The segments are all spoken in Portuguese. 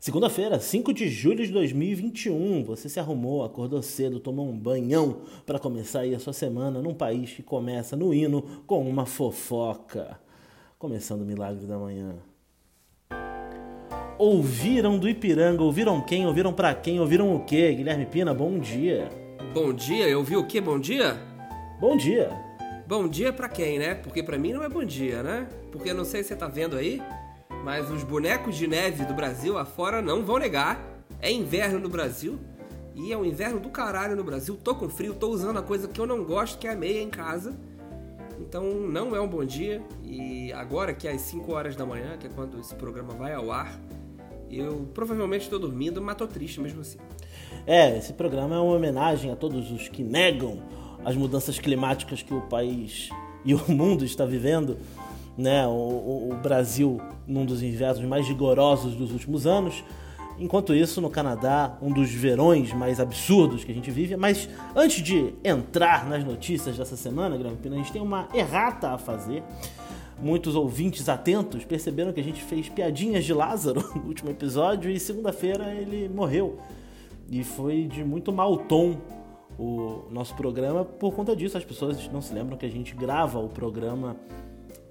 Segunda-feira, 5 de julho de 2021. Você se arrumou, acordou cedo, tomou um banhão para começar aí a sua semana num país que começa no hino com uma fofoca. Começando o Milagre da Manhã. Ouviram do Ipiranga? Ouviram quem? Ouviram para quem? Ouviram o quê? Guilherme Pina, bom dia. Bom dia, eu vi o quê? Bom dia? Bom dia. Bom dia para quem, né? Porque para mim não é bom dia, né? Porque eu não sei se você tá vendo aí, mas os bonecos de neve do Brasil afora não vão negar. É inverno no Brasil. E é um inverno do caralho no Brasil. Tô com frio, tô usando a coisa que eu não gosto, que é a meia em casa. Então não é um bom dia. E agora que é às 5 horas da manhã, que é quando esse programa vai ao ar, eu provavelmente estou dormindo, mas tô triste mesmo assim. É, esse programa é uma homenagem a todos os que negam as mudanças climáticas que o país e o mundo está vivendo né, o, o Brasil num dos invernos mais rigorosos dos últimos anos. Enquanto isso, no Canadá, um dos verões mais absurdos que a gente vive. Mas antes de entrar nas notícias dessa semana, Grande Pina, a gente tem uma errata a fazer. Muitos ouvintes atentos perceberam que a gente fez piadinhas de Lázaro no último episódio e segunda-feira ele morreu. E foi de muito mau tom o nosso programa por conta disso. As pessoas não se lembram que a gente grava o programa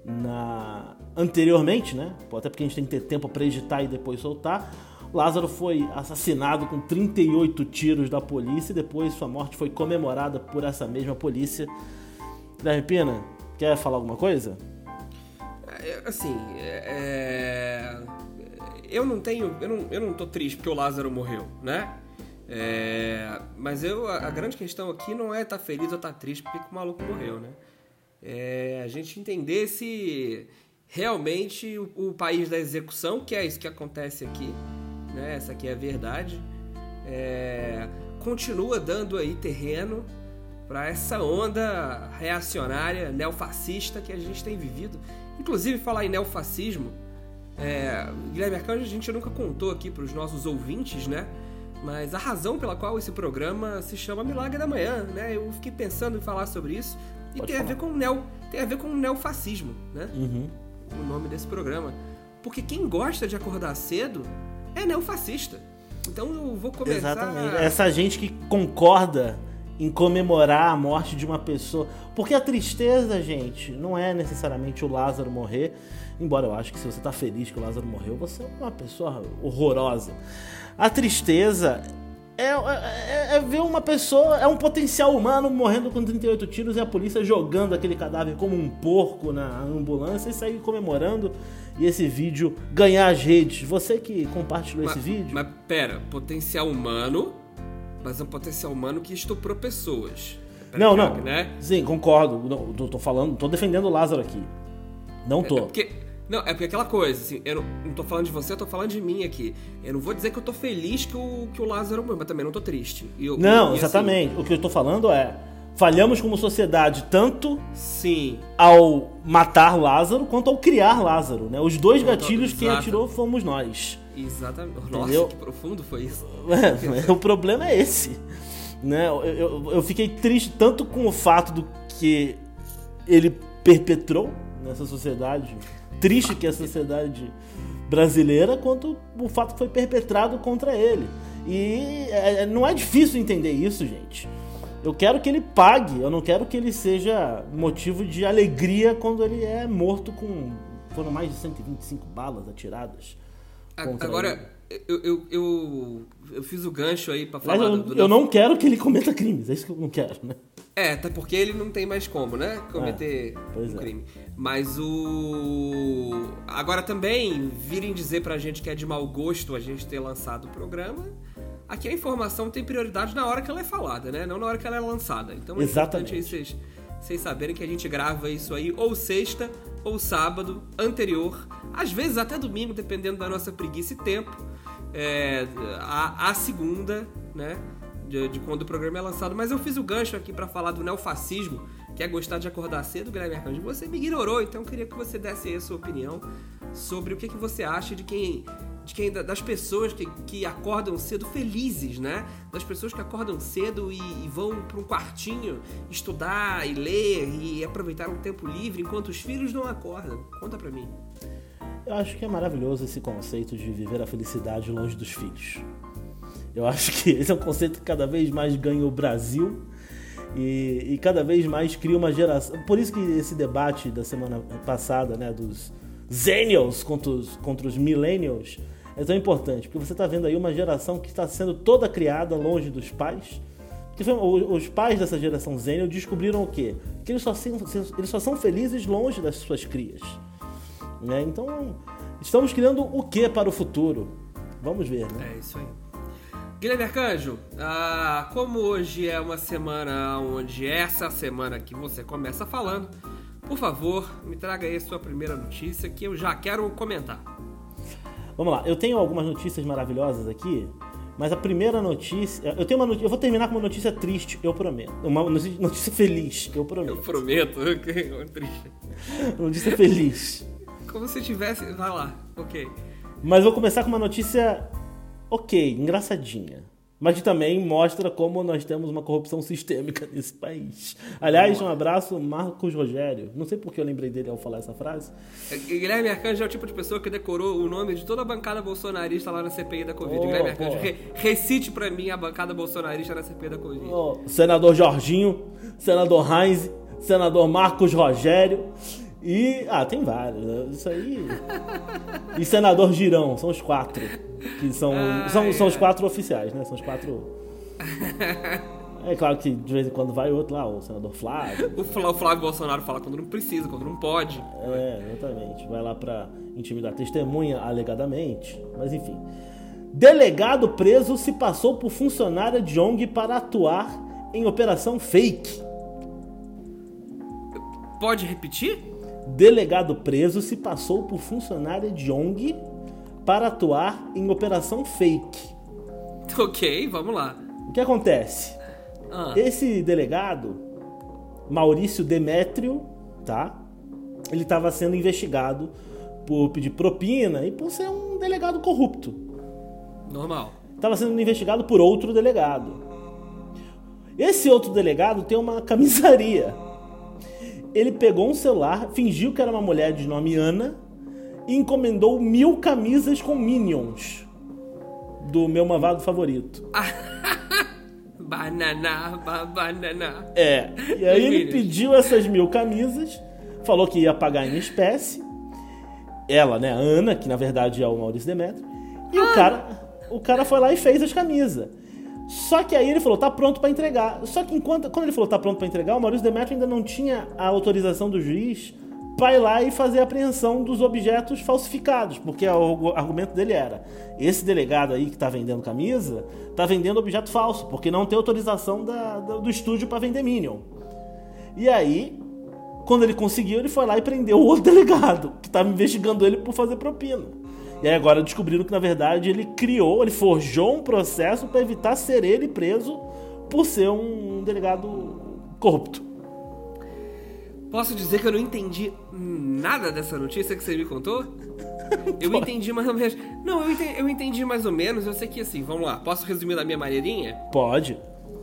na anteriormente, né? Até porque a gente tem que ter tempo para editar e depois soltar. Lázaro foi assassinado com 38 tiros da polícia e depois sua morte foi comemorada por essa mesma polícia. Guilherme Pina, quer falar alguma coisa? É, assim, é... eu não tenho, eu não, eu não tô triste porque o Lázaro morreu, né? É... Mas eu, a grande questão aqui não é estar tá feliz ou estar tá triste porque o maluco morreu, né? É, a gente entender se realmente o, o, país da execução, que é isso que acontece aqui, né? essa aqui é a verdade, é, continua dando aí terreno para essa onda reacionária, neofascista que a gente tem vivido. Inclusive, falar em neofascismo, é, Guilherme Arcanjo, a gente nunca contou aqui para os nossos ouvintes, né? Mas a razão pela qual esse programa se chama Milagre da Manhã, né? Eu fiquei pensando em falar sobre isso. E Pode tem falar. a ver com neo, tem a ver com o neofascismo, né? Uhum. O nome desse programa. Porque quem gosta de acordar cedo é neofascista. Então eu vou começar. Exatamente. Essa gente que concorda em comemorar a morte de uma pessoa. Porque a tristeza, gente, não é necessariamente o Lázaro morrer. Embora eu acho que se você tá feliz que o Lázaro morreu, você é uma pessoa horrorosa. A tristeza é, é, é, ver uma pessoa, é um potencial humano morrendo com 38 tiros e a polícia jogando aquele cadáver como um porco na ambulância e sair comemorando e esse vídeo ganhar as redes. Você que compartilhou mas, esse vídeo. Mas pera, potencial humano, mas é um potencial humano que estuprou pessoas. não, não. Né? Sim, concordo. Não, tô, tô falando, tô defendendo o Lázaro aqui. Não tô. É, é porque não, é porque aquela coisa, assim, eu não, não tô falando de você, eu tô falando de mim aqui. Eu não vou dizer que eu tô feliz que o, que o Lázaro morreu, mas também não tô triste. Eu, não, assim, exatamente. Assim, o que eu tô falando é. Falhamos como sociedade tanto sim ao matar Lázaro quanto ao criar Lázaro, né? Os dois gatilhos quem atirou fomos nós. Exatamente. Nossa, Entendeu? que profundo foi isso. É, o problema é esse. Né? Eu, eu, eu fiquei triste tanto com o fato do que ele perpetrou nessa sociedade triste que é a sociedade brasileira quanto o fato que foi perpetrado contra ele. E é, não é difícil entender isso, gente. Eu quero que ele pague, eu não quero que ele seja motivo de alegria quando ele é morto com. Foram mais de 125 balas atiradas. Agora, eu, eu, eu, eu, fiz o gancho aí pra falar. eu, do, do... eu não quero que ele cometa crimes, é isso que eu não quero, né? É, até porque ele não tem mais como, né? Cometer é, um é. Mas o. Agora também, virem dizer pra gente que é de mau gosto a gente ter lançado o programa. Aqui a informação tem prioridade na hora que ela é falada, né? Não na hora que ela é lançada. Então é Exatamente. importante aí vocês, vocês saberem que a gente grava isso aí ou sexta ou sábado anterior, às vezes até domingo, dependendo da nossa preguiça e tempo. É, a, a segunda, né? de, de, quando o programa é lançado, mas eu fiz o gancho aqui para falar do neofascismo, que é gostar de acordar cedo, Guilherme Arcanjo. Você me ignorou, então eu queria que você desse aí a sua opinião sobre o que, que você acha de quem. De quem, das pessoas que, que acordam cedo felizes, né? Das pessoas que acordam cedo e, e vão para um quartinho estudar e ler e aproveitar um tempo livre enquanto os filhos não acordam. Conta pra mim. Eu acho que é maravilhoso esse conceito de viver a felicidade longe dos filhos. Eu acho que esse é um conceito que cada vez mais ganha o Brasil e, e, cada vez mais cria uma geração. Por isso que esse debate da semana passada, né, dos Zenials contra os, contra os Millennials, é tão importante, porque você está vendo aí uma geração que está sendo toda criada longe dos pais. Que foi, os pais dessa geração Zenial descobriram o quê? Que eles só, eles só são felizes longe das suas crias. Né? Então, estamos criando o que para o futuro? Vamos ver, né? É isso aí. Guilherme Arcanjo, ah, como hoje é uma semana onde essa semana que você começa falando, por favor, me traga aí a sua primeira notícia que eu já quero comentar. Vamos lá, eu tenho algumas notícias maravilhosas aqui, mas a primeira notícia. Eu tenho uma notícia. Eu vou terminar com uma notícia triste, eu prometo. Uma notícia feliz, eu prometo. Eu prometo, ok, triste. notícia feliz. Como se tivesse. Vai lá, ok. Mas vou começar com uma notícia ok, engraçadinha. Mas que também mostra como nós temos uma corrupção sistêmica nesse país. Aliás, um abraço, Marcos Rogério. Não sei por que eu lembrei dele ao falar essa frase. É, Guilherme Arcanjo é o tipo de pessoa que decorou o nome de toda a bancada bolsonarista lá na CPI da Covid. Oh, Guilherme Arcanjo, re recite para mim a bancada bolsonarista na CPI da Covid. Oh, senador Jorginho, senador Heinz, senador Marcos Rogério. E. Ah, tem vários. Isso aí. E senador Girão, são os quatro. Que são. Ah, são, é. são os quatro oficiais, né? São os quatro. É claro que de vez em quando vai outro lá, o senador Flávio. O Flávio Bolsonaro fala quando não precisa, quando não pode. É, exatamente. Vai lá pra intimidar testemunha, alegadamente. Mas enfim. Delegado preso se passou por funcionária de ONG para atuar em operação fake. Pode repetir? Delegado preso se passou por funcionária de ONG para atuar em operação fake. Ok, vamos lá. O que acontece? Ah. Esse delegado, Maurício Demétrio, tá? Ele estava sendo investigado por pedir propina e por ser um delegado corrupto. Normal. Estava sendo investigado por outro delegado. Esse outro delegado tem uma camisaria ele pegou um celular, fingiu que era uma mulher de nome Ana e encomendou mil camisas com Minions do meu mavado favorito. banana, banana. É. E aí ele pediu essas mil camisas, falou que ia pagar em espécie. Ela, né, Ana, que na verdade é o Maurício Demetrio. E ah. o cara, o cara foi lá e fez as camisas. Só que aí ele falou, tá pronto para entregar. Só que enquanto, quando ele falou, tá pronto para entregar, o Maurício Demetrio ainda não tinha a autorização do juiz para ir lá e fazer a apreensão dos objetos falsificados, porque o argumento dele era: esse delegado aí que está vendendo camisa, está vendendo objeto falso, porque não tem autorização da, do estúdio para vender Minion. E aí, quando ele conseguiu, ele foi lá e prendeu o outro delegado, que estava investigando ele por fazer propina. E aí agora descobriram que na verdade ele criou, ele forjou um processo para evitar ser ele preso por ser um delegado corrupto. Posso dizer que eu não entendi nada dessa notícia que você me contou? Eu entendi mais ou menos. Não, eu entendi, eu entendi, mais ou menos. Eu sei que assim, vamos lá. Posso resumir da minha maneirinha? Pode.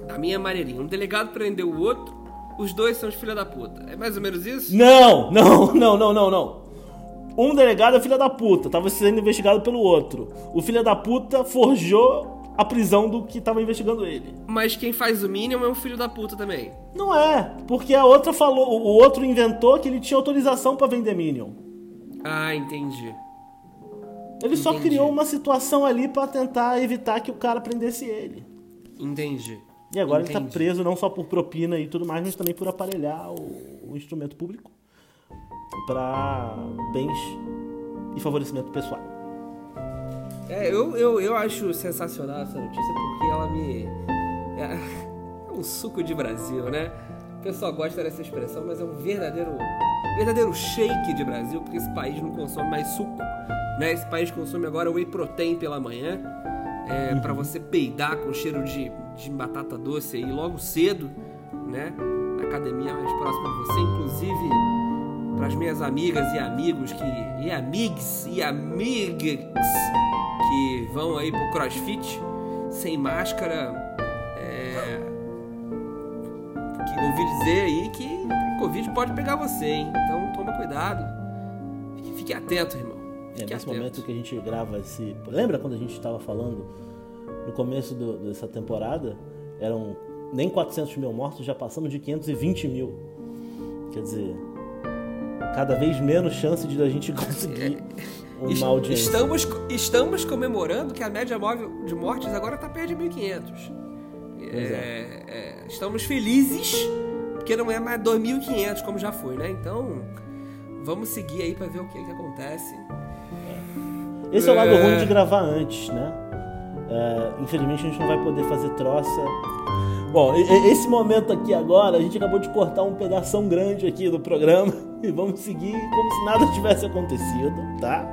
Da minha maneirinha. Um delegado prendeu o outro, os dois são os filha da puta. É mais ou menos isso? Não, não, não, não, não, não. Um delegado é filho da puta, tava sendo investigado pelo outro. O filho da puta forjou a prisão do que tava investigando ele. Mas quem faz o Minion é um filho da puta também. Não é, porque a outra falou, o outro inventou que ele tinha autorização para vender Minion. Ah, entendi. Ele entendi. só criou uma situação ali para tentar evitar que o cara prendesse ele. Entendi. E agora entendi. ele tá preso não só por propina e tudo mais, mas também por aparelhar o, o instrumento público para bens e favorecimento pessoal. É, eu, eu, eu acho sensacional essa notícia porque ela me. É, é um suco de Brasil, né? O pessoal gosta dessa expressão, mas é um verdadeiro, verdadeiro shake de Brasil, porque esse país não consome mais suco. Né? Esse país consome agora whey protein pela manhã, é, uhum. para você peidar com cheiro de, de batata doce aí logo cedo, né? Na academia mais próxima de você, inclusive para as minhas amigas e amigos que e amigs e amigas que vão aí pro CrossFit sem máscara, é, que ouvi dizer aí que a Covid pode pegar você, hein? Então toma cuidado, fique, fique atento, irmão, É, nesse momento que a gente grava esse. Lembra quando a gente estava falando no começo do, dessa temporada? Eram nem 400 mil mortos, já passamos de 520 mil. Quer dizer, cada vez menos chance de a gente conseguir é. uma audiência. Estamos, estamos comemorando que a média móvel de mortes agora está perto de 1.500. É, é. É, estamos felizes porque não é mais 2.500 como já foi, né? Então, vamos seguir aí para ver o que, que acontece. Esse é o lado é. ruim de gravar antes, né? É, infelizmente a gente não vai poder fazer troça. Bom, esse momento aqui agora, a gente acabou de cortar um pedaço grande aqui do programa e vamos seguir como se nada tivesse acontecido, tá?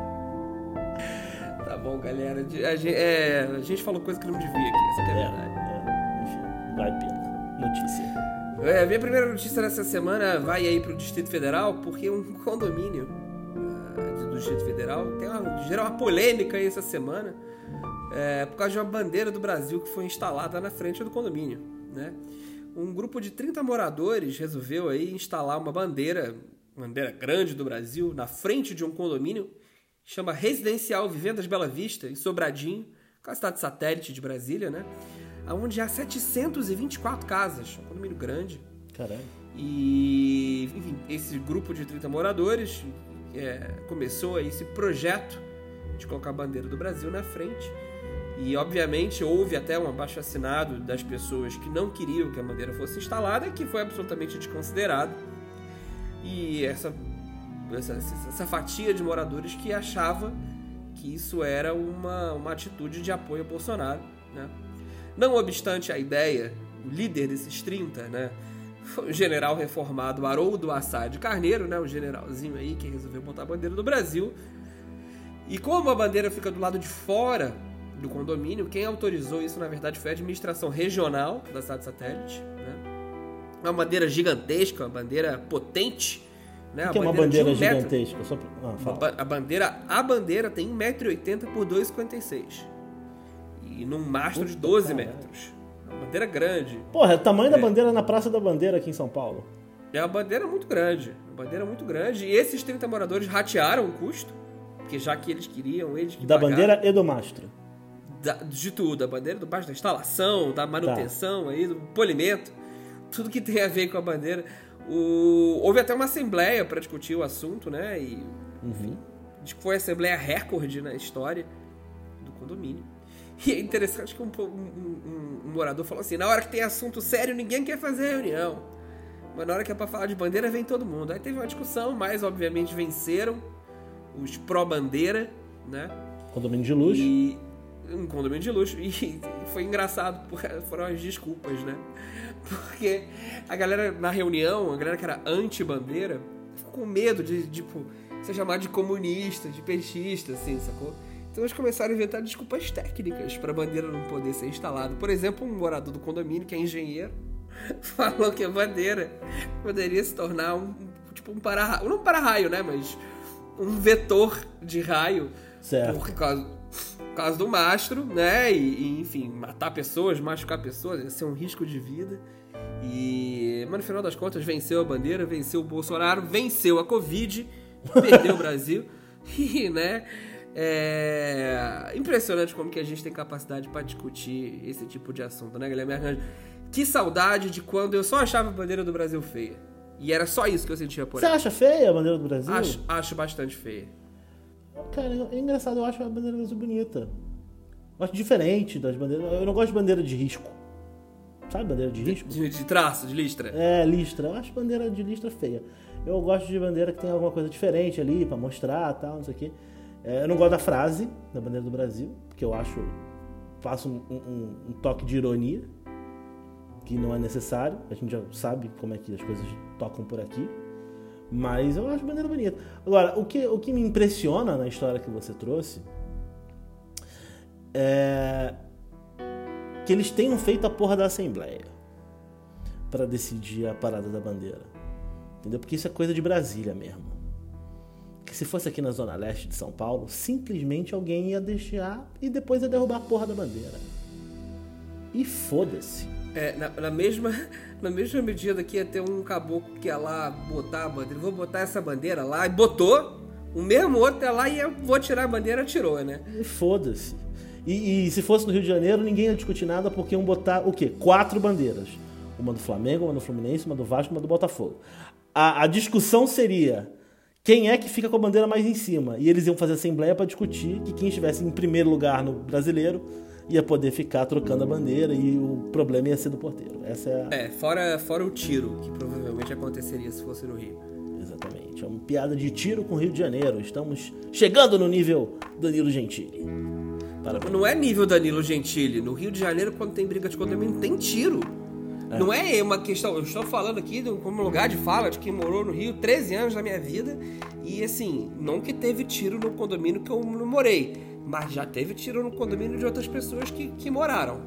Tá bom, galera. A gente, é, a gente falou coisa que não devia aqui, essa é a é, verdade. É, enfim, vai pena. Notícia. É, minha primeira notícia dessa semana vai aí pro Distrito Federal, porque um condomínio uh, do Distrito Federal tem uma, gerou uma polêmica aí essa semana é, por causa de uma bandeira do Brasil que foi instalada na frente do condomínio, né? Um grupo de 30 moradores resolveu aí instalar uma bandeira, uma bandeira grande do Brasil, na frente de um condomínio, chama Residencial Vivendas Bela Vista, em Sobradinho, com a cidade satélite de Brasília, né? onde há 724 casas, um condomínio grande. Caramba. E, enfim, esse grupo de 30 moradores é, começou esse projeto de colocar a bandeira do Brasil na frente. E, obviamente, houve até um abaixo assinado das pessoas que não queriam que a bandeira fosse instalada, que foi absolutamente desconsiderado. E essa, essa, essa fatia de moradores que achava que isso era uma, uma atitude de apoio a Bolsonaro, né? Não obstante a ideia, o líder desses 30, né? Foi o general reformado Haroldo Assad Carneiro, né? O generalzinho aí que resolveu botar a bandeira do Brasil. E como a bandeira fica do lado de fora do condomínio, quem autorizou isso, na verdade, foi a administração regional da cidade satélite, né? Uma bandeira gigantesca, uma bandeira potente, né? O que é uma bandeira um gigantesca? Só... Ah, a bandeira, a bandeira tem 1,80m por 2,56m e num mastro de 12 cara. metros. Uma bandeira grande. Porra, é o tamanho é. da bandeira na Praça da Bandeira aqui em São Paulo. É uma bandeira muito grande. Uma bandeira muito grande. E esses 30 moradores ratearam o custo, porque já que eles queriam, eles que Da pagaram. bandeira e do mastro. Da, de tudo, da bandeira, do mastro, da instalação, da manutenção tá. aí, do polimento, tudo que tem a ver com a bandeira. O... Houve até uma assembleia para discutir o assunto, né? E, enfim, uhum. foi a assembleia recorde na história do condomínio. E é interessante que um, um, um, um, morador falou assim: na hora que tem assunto sério, ninguém quer fazer reunião. Mas na hora que é pra falar de bandeira, vem todo mundo. Aí teve uma discussão, mas obviamente venceram os pró-bandeira, né? Condomínio de luxo. E, um condomínio de luxo. E foi engraçado, porque foram as desculpas, né? Porque a galera na reunião, a galera que era anti-bandeira, ficou com medo de, tipo, ser chamado de comunista, de peixista, assim, sacou? Então eles começaram a inventar desculpas técnicas para a bandeira não poder ser instalada. Por exemplo, um morador do condomínio, que é engenheiro, falou que a bandeira poderia se tornar um tipo um para-raio, não um para-raio, né, mas um vetor de raio certo. por causa, por causa do mastro, né, e, e, enfim, matar pessoas, machucar pessoas, ia ser um risco de vida. E, mas no final das contas, venceu a bandeira, venceu o Bolsonaro, venceu a Covid, perdeu o Brasil, e, né, é impressionante como que a gente tem capacidade para discutir esse tipo de assunto, né, Guilherme Arcanjo? Que saudade de quando eu só achava a bandeira do Brasil feia. E era só isso que eu sentia por Você acha feia a bandeira do Brasil? Acho, acho bastante feia. Cara, é engraçado, eu acho a bandeira do Brasil bonita. Eu acho diferente das bandeiras. Eu não gosto de bandeira de risco. Sabe bandeira de risco? De, de traço, de listra. É, listra. Eu acho bandeira de listra feia. Eu gosto de bandeira que tem alguma coisa diferente ali para mostrar tal, não sei o quê. É, eu não gosto da frase da bandeira do Brasil, porque eu acho. faço um, um, um, toque de ironia, que não é necessário. A gente já sabe como é que as coisas tocam por aqui. Mas eu acho a bandeira bonita. Agora, o que, o que me impressiona na história que você trouxe é que eles tenham feito a porra da Assembleia para decidir a parada da bandeira. Entendeu? Porque isso é coisa de Brasília mesmo que se fosse aqui na zona leste de São Paulo, simplesmente alguém ia deixar e depois ia derrubar a porra da bandeira. E foda-se. É, na, na, mesma, na mesma medida que ia ter um caboclo que ia lá botar a bandeira, vou botar essa bandeira lá, e botou, O mesmo outro é lá e eu vou tirar a bandeira, tirou, né? Foda-se. E, e, se fosse no Rio de Janeiro, ninguém ia discutir nada porque iam botar o quê? Quatro bandeiras. Uma do Flamengo, uma do Fluminense, uma do Vasco, uma do Botafogo. A, a discussão seria quem é que fica com a bandeira mais em cima. E eles iam fazer assembleia para discutir que quem estivesse em primeiro lugar no brasileiro ia poder ficar trocando a bandeira e o problema ia ser do porteiro. Essa é a... É, fora, fora o tiro, que provavelmente aconteceria se fosse no Rio. Exatamente. É uma piada de tiro com o Rio de Janeiro. Estamos chegando no nível Danilo Gentili. Parabéns. Não é nível Danilo Gentili. No Rio de Janeiro, quando tem briga de condomínio, tem tiro. É. Não é uma questão. Eu estou falando aqui como lugar de fala de quem morou no Rio 13 anos da minha vida. E assim, não que teve tiro no condomínio que eu não morei, mas já teve tiro no condomínio de outras pessoas que, que moraram.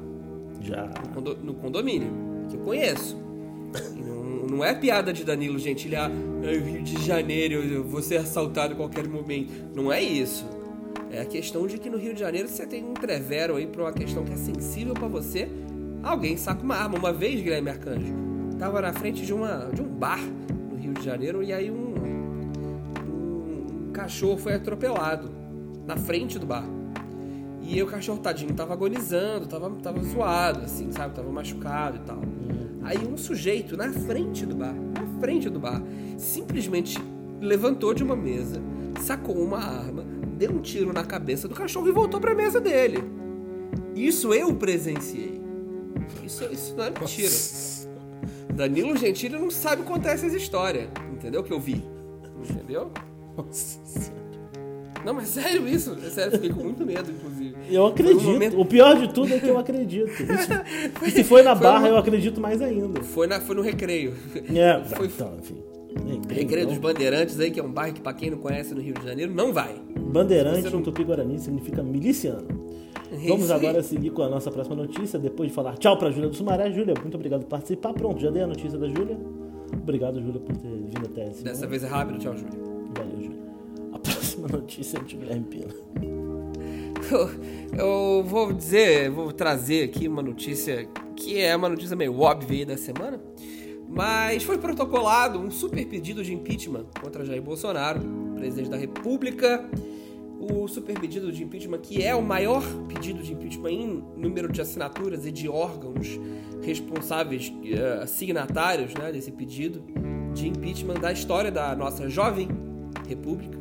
Já. No, no condomínio, que eu conheço. Não, não, é piada de Danilo Gentili, ah, Rio de Janeiro, eu vou ser assaltado a qualquer momento. Não é isso. É a questão de que no Rio de Janeiro você tem um trevero aí pra uma questão que é sensível para você. Alguém saca uma arma. Uma vez, Guilherme Arcanjo, tava na frente de, uma, de um bar no Rio de Janeiro e aí um, um, um cachorro foi atropelado na frente do bar. E o cachorro tadinho tava agonizando, tava, tava zoado, assim, sabe? Tava machucado e tal. Aí um sujeito na frente do bar, na frente do bar, simplesmente levantou de uma mesa, sacou uma arma, deu um tiro na cabeça do cachorro e voltou para a mesa dele. Isso eu presenciei. Isso, isso não é mentira. Danilo Gentili não sabe contar essas histórias, entendeu? Que eu vi. Entendeu? Nossa Não, mas sério isso. É sério, fiquei com muito medo, inclusive. Eu acredito. Um momento... O pior de tudo é que eu acredito. Isso... e se foi na barra, foi eu acredito mais ainda. Foi, na, foi no recreio. É, foi... então, enfim. Recreio dos Bandeirantes aí, que é um bairro que pra quem não conhece no Rio de Janeiro, não vai. Bandeirante não... em Tupi-Guarani significa miliciano. Vamos agora seguir com a nossa próxima notícia, depois de falar tchau pra Júlia do Sumaré. Júlia, muito obrigado por participar. Pronto, já dei a notícia da Júlia. Obrigado, Júlia, por ter vindo até esse Dessa vez é rápido, tchau, Júlia. Valeu, Júlia. Notícia de Guilherme Pina. Eu vou dizer, vou trazer aqui uma notícia que é uma notícia meio óbvia da semana. Mas foi protocolado um super pedido de impeachment contra Jair Bolsonaro, presidente da República. O super pedido de impeachment, que é o maior pedido de impeachment em número de assinaturas e de órgãos responsáveis, uh, signatários né, desse pedido de impeachment da história da nossa jovem República.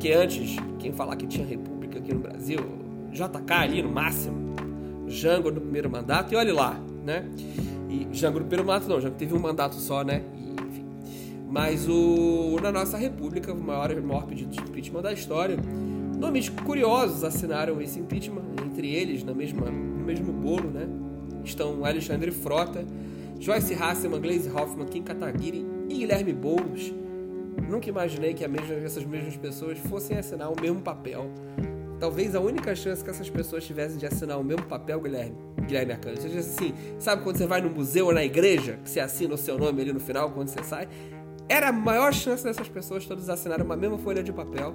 Porque antes, quem falar que tinha República aqui no Brasil, JK ali no máximo, Jango no primeiro mandato, e olhe lá, né? E Jango no primeiro mandato não, Jango teve um mandato só, né? E, enfim. Mas o na nossa república, o maior, maior pedido de impeachment da história, nomes curiosos assinaram esse impeachment, entre eles, na mesma, no mesmo bolo, né? Estão Alexandre Frota, Joyce Hasselman, Glaze Hoffman, Kim Kataguiri e Guilherme Boulos. Nunca imaginei que mesma, essas mesmas pessoas fossem assinar o mesmo papel Talvez a única chance que essas pessoas tivessem de assinar o mesmo papel, Guilherme, Guilherme Arcanjo, seja assim, sabe quando você vai no museu ou na igreja, que você assina o seu nome ali no final, quando você sai? Era a maior chance dessas pessoas todas assinarem uma mesma folha de papel.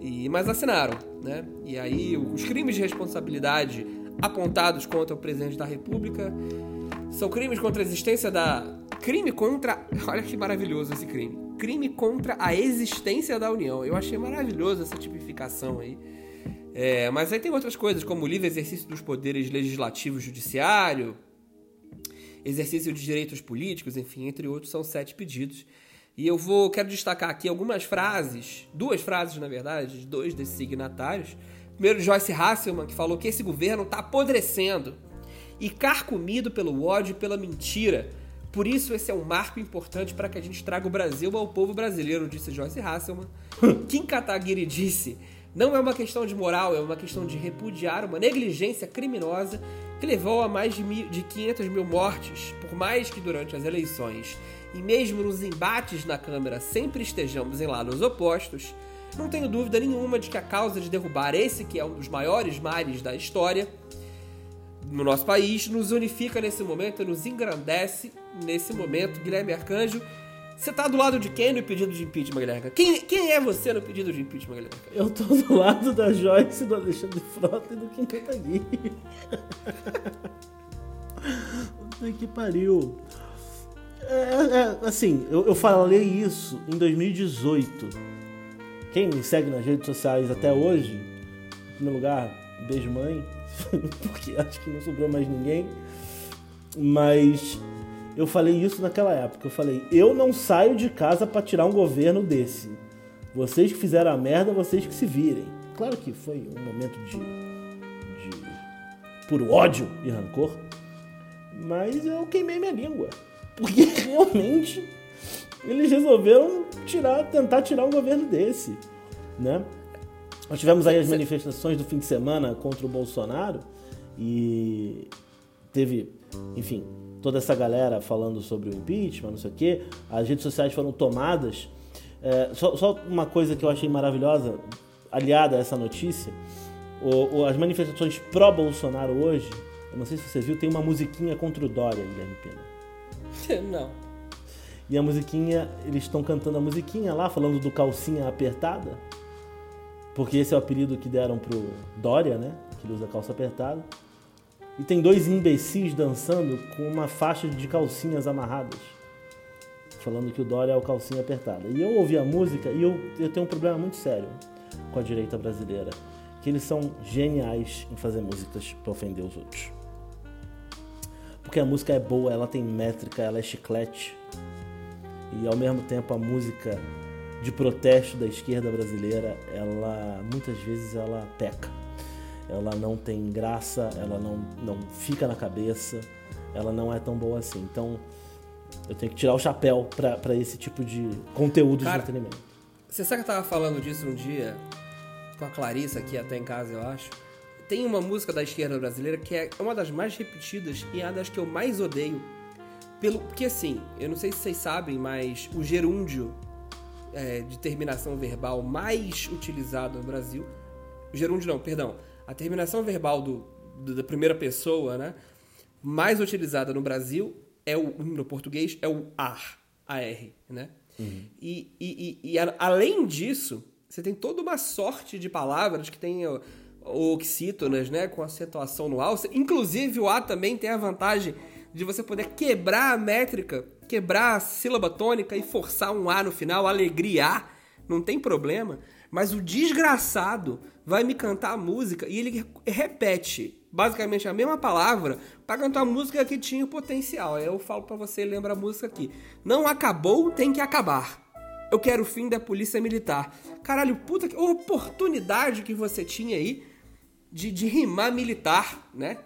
E, mas assinaram, né? E aí os crimes de responsabilidade apontados contra o presidente da República são crimes contra a existência da. Crime contra. Olha que maravilhoso esse crime. Crime contra a existência da União. Eu achei maravilhoso essa tipificação aí. É, mas aí tem outras coisas, como o livre exercício dos poderes legislativo e judiciário, exercício de direitos políticos, enfim, entre outros, são sete pedidos. E eu vou quero destacar aqui algumas frases, duas frases, na verdade, de dois desses signatários. Primeiro, Joyce Hasselman, que falou que esse governo está apodrecendo e carcomido pelo ódio e pela mentira. Por isso, esse é um marco importante para que a gente traga o Brasil ao povo brasileiro, disse Joyce Hasselman. Kim Kataguiri disse não é uma questão de moral, é uma questão de repudiar uma negligência criminosa que levou a mais de, mil, de 500 mil mortes, por mais que durante as eleições e mesmo nos embates na Câmara sempre estejamos em lados opostos, não tenho dúvida nenhuma de que a causa de derrubar esse que é um dos maiores mares da história no nosso país nos unifica nesse momento, nos engrandece nesse momento. Guilherme Arcanjo você tá do lado de quem no pedido de impeachment, Guilherme? Quem, quem é você no pedido de impeachment, Guilherme? Eu tô do lado da Joyce, do Alexandre Frota e do Kim Kataguiri. Puta que pariu. É, é, assim, eu, eu falei isso em 2018. quem me segue nas redes sociais até hoje, em primeiro lugar, beijo mãe, porque acho que não sobrou mais ninguém. Mas eu falei isso naquela época. Eu falei, eu não saio de casa para tirar um governo desse. Vocês que fizeram a merda, vocês que se virem. Claro que foi um momento de, de puro ódio e rancor, mas eu queimei minha língua. Porque realmente eles resolveram tirar, tentar tirar um governo desse, né? Nós tivemos aí as manifestações do fim de semana contra o Bolsonaro e teve, enfim, toda essa galera falando sobre o impeachment, não sei o quê. As redes sociais foram tomadas. É, só, só, uma coisa que eu achei maravilhosa, aliada a essa notícia, o, o, as manifestações pró-Bolsonaro hoje, eu não sei se você viu, tem uma musiquinha contra o Dória, Guilherme Pena. Não. E a musiquinha, eles estão cantando a musiquinha lá, falando do calcinha apertada, porque esse é o apelido que deram pro Dória, né? Que ele usa calça apertada. E tem dois imbecis dançando com uma faixa de calcinhas amarradas. Falando que o Dória é o calcinha apertada. E eu ouvi a música e eu, eu tenho um problema muito sério com a direita brasileira. Que eles são geniais em fazer músicas para ofender os outros. Porque a música é boa, ela tem métrica, ela é chiclete. E ao mesmo tempo a música de protesto da esquerda brasileira, ela muitas vezes ela peca ela não tem graça, ela não, não fica na cabeça, ela não é tão boa assim. Então eu tenho que tirar o chapéu para esse tipo de conteúdo Cara, de entretenimento. Você sabe que eu tava falando disso um dia com a Clarissa aqui até em casa, eu acho. Tem uma música da esquerda brasileira que é uma das mais repetidas e é uma das que eu mais odeio. Pelo, porque assim, eu não sei se vocês sabem, mas o gerúndio é, de terminação verbal mais utilizado no Brasil. Gerúndio não, perdão a terminação verbal do, do, da primeira pessoa, né, mais utilizada no Brasil é o no português é o ar, AR, né? Uhum. E, e, e, e a, além disso, você tem toda uma sorte de palavras que tem o, oxítonas, né, com acentuação no alça. Inclusive o A também tem a vantagem de você poder quebrar a métrica, quebrar a sílaba tônica e forçar um A no final, alegria, não tem problema. Mas o desgraçado vai me cantar a música e ele repete basicamente a mesma palavra para cantar a música que tinha potencial. Eu falo para você, lembra a música aqui. Não acabou, tem que acabar. Eu quero o fim da polícia militar. Caralho, puta que oportunidade que você tinha aí de, de rimar militar, né?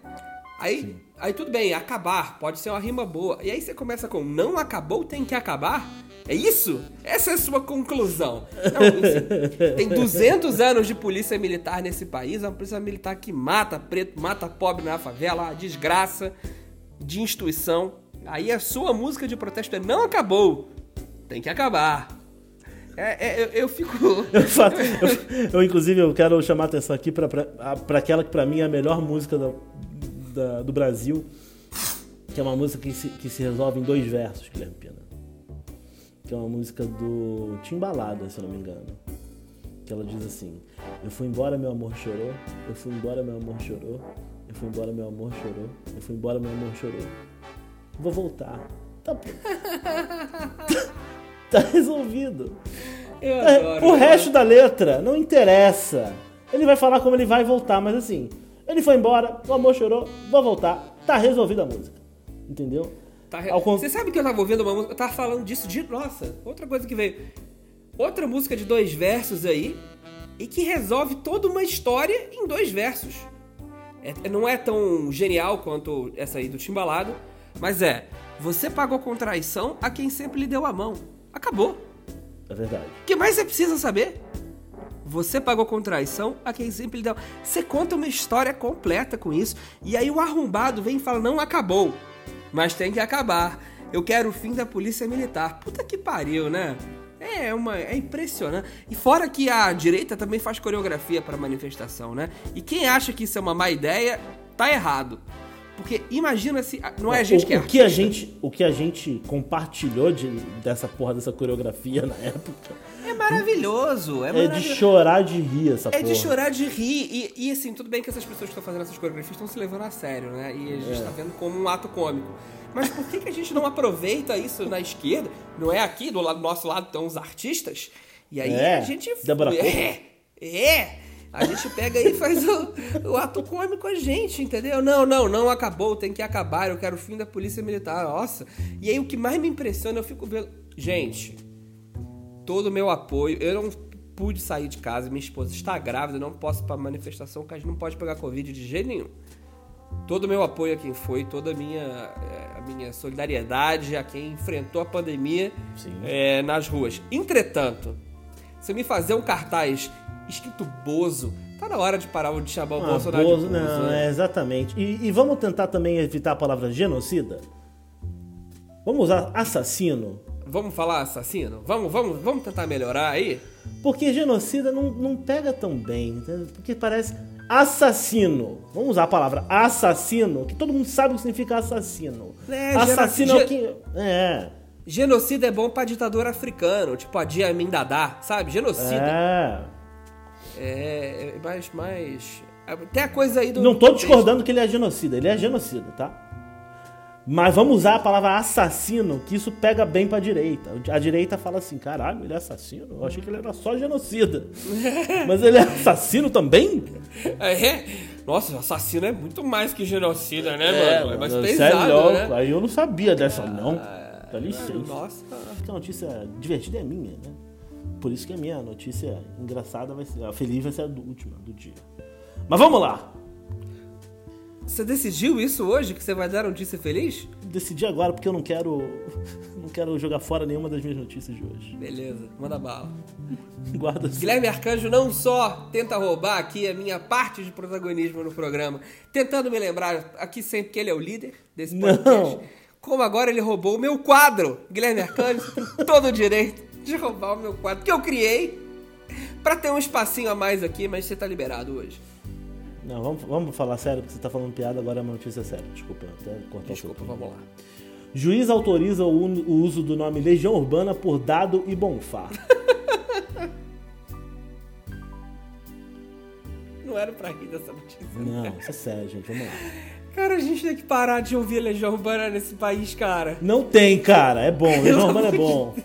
Aí, aí tudo bem, acabar, pode ser uma rima boa. E aí você começa com não acabou, tem que acabar. É isso? Essa é a sua conclusão. Não, tem 200 anos de polícia militar nesse país, é uma polícia militar que mata preto, mata pobre na favela, desgraça de instituição. Aí a sua música de protesto é não acabou, tem que acabar. É, é, eu, eu, fico. Eu, eu, eu, inclusive, eu quero chamar a atenção aqui para aquela que para mim é a melhor música da, da, do Brasil, que é uma música que se, que se resolve em dois versos, Guilherme Pina que é uma música do Timbalada, se eu não me engano. Que ela diz assim: Eu fui embora, meu amor chorou. Eu fui embora, meu amor chorou. Eu fui embora, meu amor chorou. Eu fui embora, meu amor chorou. Vou voltar. Tá tá resolvido. Eu adoro, o resto da letra não interessa. Ele vai falar como ele vai voltar, mas assim, ele foi embora, o amor chorou, vou voltar. Tá resolvida a música. Entendeu? Tá re... Você sabe que eu tava ouvindo uma música, eu tava falando disso de. Nossa, outra coisa que veio. Outra música de dois versos aí, e que resolve toda uma história em dois versos. É, não é tão genial quanto essa aí do Timbalado, mas é. Você pagou com traição a quem sempre lhe deu a mão. Acabou. É verdade. O que mais você precisa saber? Você pagou com traição a quem sempre lhe deu. Você conta uma história completa com isso. E aí o arrombado vem e fala: não acabou mas tem que acabar. Eu quero o fim da polícia militar. Puta que pariu, né? É uma é impressionante. E fora que a direita também faz coreografia para manifestação, né? E quem acha que isso é uma má ideia, tá errado. Porque imagina se não é a gente o, que é o que a gente O que a gente compartilhou de, dessa porra dessa coreografia na época. É maravilhoso. É, é de chorar de rir essa é porra. É de chorar de rir. E, e, assim, tudo bem que essas pessoas que estão fazendo essas coreografias estão se levando a sério, né? E a gente está é. vendo como um ato cômico. Mas por que, que a gente não aproveita isso na esquerda? Não é aqui, do, lado, do nosso lado, estão os artistas? E aí É, a gente. Débora é, é. A gente pega e faz o, o ato cômico a gente, entendeu? Não, não, não acabou, tem que acabar, eu quero o fim da polícia militar, nossa. E aí o que mais me impressiona, eu fico vendo. Gente, todo o meu apoio. Eu não pude sair de casa, minha esposa está grávida, eu não posso ir pra manifestação, porque a gente não pode pegar Covid de jeito nenhum. Todo o meu apoio a quem foi, toda a minha, eh, a minha solidariedade a quem enfrentou a pandemia eh, nas ruas. Entretanto, se eu me fazer um cartaz escrito Bozo, tá na hora de parar de chamar o Ah, Bolsonaro Bozo, de Bozo. não, né? é exatamente. E, e vamos tentar também evitar a palavra genocida? Vamos usar assassino? Vamos falar assassino? Vamos, vamos, vamos tentar melhorar aí? Porque genocida não, não pega tão bem, porque parece assassino. Vamos usar a palavra assassino, que todo mundo sabe o que significa assassino. É, assassino é o que. É. Genocida é bom pra ditador africano, tipo a Dia sabe? Genocida. É. É, é mais, mais... Tem a coisa aí do... Não tô discordando que ele é genocida, ele é genocida, tá? Mas vamos usar a palavra assassino, que isso pega bem pra direita. A direita fala assim: caralho, ele é assassino? Eu achei que ele era só genocida. Mas ele é assassino também? É, nossa, assassino é muito mais que genocida, né, É, mano? É mais mano, pesado, sério, né? Aí eu não sabia dessa, não. Dá licença. Nossa. Porque a notícia divertida é minha, né? Por isso que a minha notícia engraçada vai ser. A feliz vai ser a última do dia. Mas vamos lá! Você decidiu isso hoje, que você vai dar notícia feliz? Decidi agora porque eu não quero. Não quero jogar fora nenhuma das minhas notícias de hoje. Beleza, manda bala. Guarda assim. Guilherme Arcanjo não só tenta roubar aqui a minha parte de protagonismo no programa, tentando me lembrar aqui sempre que ele é o líder desse podcast, Não. como agora ele roubou o meu quadro. Guilherme Arcanjo tem todo o direito de roubar o meu quadro, que eu criei pra ter um espacinho a mais aqui, mas você tá liberado hoje. Não, vamos, vamos falar sério, porque você tá falando piada, agora é uma notícia séria. Desculpa, até cortar Desculpa, vamos lá. Juiz autoriza o, o uso do nome Legião Urbana por Dado e Bonfá. Não era pra rir dessa notícia. Não, isso é sério, gente. Vamos lá. Cara, a gente tem que parar de ouvir Legião Urbana nesse país, cara. Não tem, cara. É bom. Legião Pelo Urbana é bom.